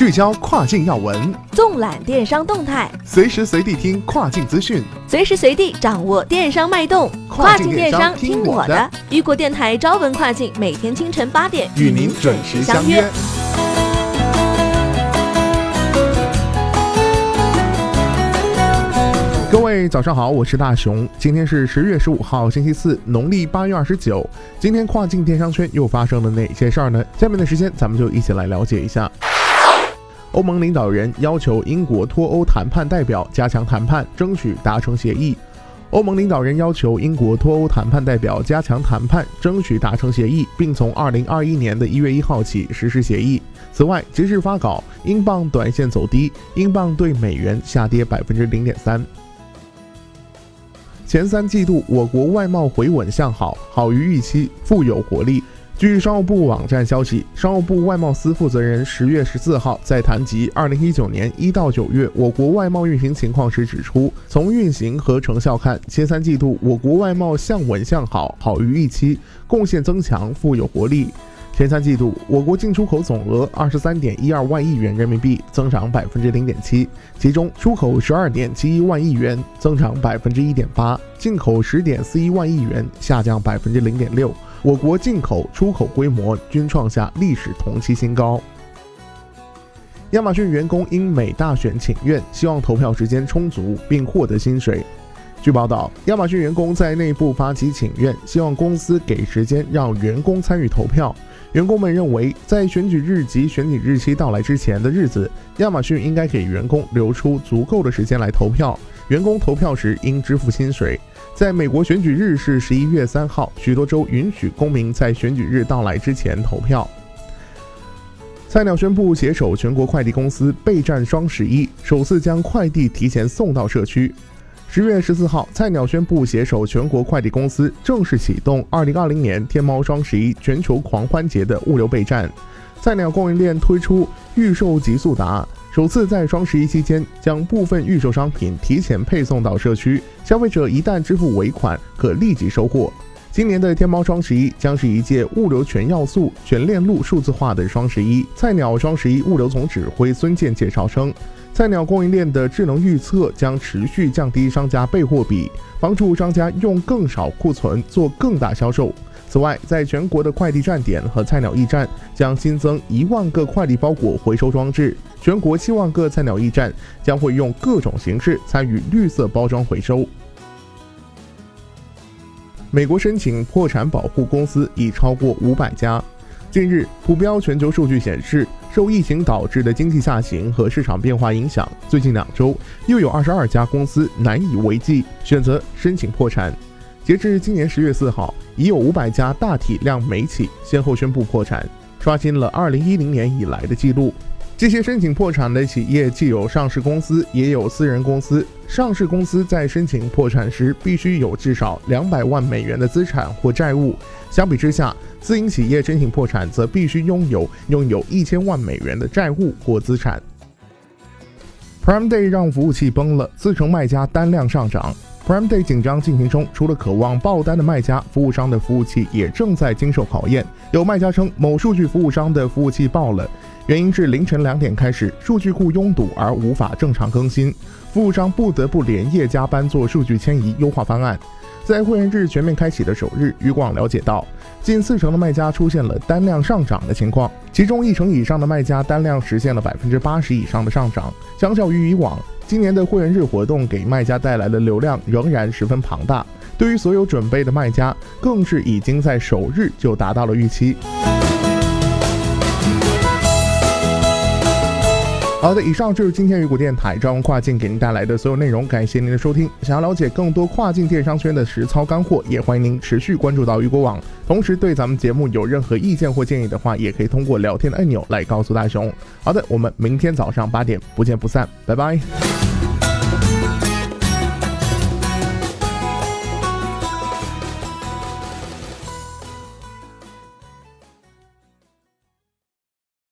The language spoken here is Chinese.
聚焦跨境要闻，纵览电商动态，随时随地听跨境资讯，随时随地掌握电商脉动。跨境电商听我的，雨果电台朝闻跨境，每天清晨八点与您准时相约。各位早上好，我是大熊。今天是十月十五号，星期四，农历八月二十九。今天跨境电商圈又发生了哪些事儿呢？下面的时间，咱们就一起来了解一下。欧盟领导人要求英国脱欧谈判代表加强谈判，争取达成协议。欧盟领导人要求英国脱欧谈判代表加强谈判，争取达成协议，并从二零二一年的一月一号起实施协议。此外，截至发稿，英镑短线走低，英镑对美元下跌百分之零点三。前三季度我国外贸回稳向好，好于预期，富有活力。据商务部网站消息，商务部外贸司负责人十月十四号在谈及二零一九年一到九月我国外贸运行情况时指出，从运行和成效看，前三季度我国外贸向稳向好，好于预期，贡献增强，富有活力。前三季度，我国进出口总额二十三点一二万亿元人民币，增长百分之零点七，其中出口十二点七一万亿元，增长百分之一点八，进口十点四一万亿元，下降百分之零点六。我国进口、出口规模均创下历史同期新高。亚马逊员工因美大选请愿，希望投票时间充足并获得薪水。据报道，亚马逊员工在内部发起请愿，希望公司给时间让员工参与投票。员工们认为，在选举日及选举日期到来之前的日子，亚马逊应该给员工留出足够的时间来投票。员工投票时应支付薪水。在美国，选举日是十一月三号，许多州允许公民在选举日到来之前投票。菜鸟宣布携手全国快递公司备战双十一，首次将快递提前送到社区。十月十四号，菜鸟宣布携手全国快递公司正式启动二零二零年天猫双十一全球狂欢节的物流备战。菜鸟供应链推出预售极速达，首次在双十一期间将部分预售商品提前配送到社区，消费者一旦支付尾款，可立即收货。今年的天猫双十一将是一届物流全要素、全链路数字化的双十一。菜鸟双十一物流总指挥孙健介绍称，菜鸟供应链的智能预测将持续降低商家备货比，帮助商家用更少库存做更大销售。此外，在全国的快递站点和菜鸟驿站将新增一万个快递包裹回收装置，全国七万个菜鸟驿站将会用各种形式参与绿色包装回收。美国申请破产保护公司已超过五百家。近日，普标全球数据显示，受疫情导致的经济下行和市场变化影响，最近两周又有二十二家公司难以为继，选择申请破产。截至今年十月四号，已有五百家大体量美企先后宣布破产，刷新了二零一零年以来的记录。这些申请破产的企业既有上市公司，也有私人公司。上市公司在申请破产时，必须有至少两百万美元的资产或债务。相比之下，私营企业申请破产则必须拥有拥有一千万美元的债务或资产。Prime Day 让服务器崩了，自成卖家单量上涨。Prime Day 紧张进行中，除了渴望爆单的卖家，服务商的服务器也正在经受考验。有卖家称，某数据服务商的服务器爆了。原因是凌晨两点开始，数据库拥堵而无法正常更新，服务商不得不连夜加班做数据迁移优化方案。在会员日全面开启的首日，余广了解到，近四成的卖家出现了单量上涨的情况，其中一成以上的卖家单量实现了百分之八十以上的上涨。相较于以往，今年的会员日活动给卖家带来的流量仍然十分庞大，对于所有准备的卖家，更是已经在首日就达到了预期。好的，以上就是今天雨果电台招文跨境给您带来的所有内容，感谢您的收听。想要了解更多跨境电商圈的实操干货，也欢迎您持续关注到雨果网。同时，对咱们节目有任何意见或建议的话，也可以通过聊天的按钮来告诉大雄。好的，我们明天早上八点不见不散，拜拜。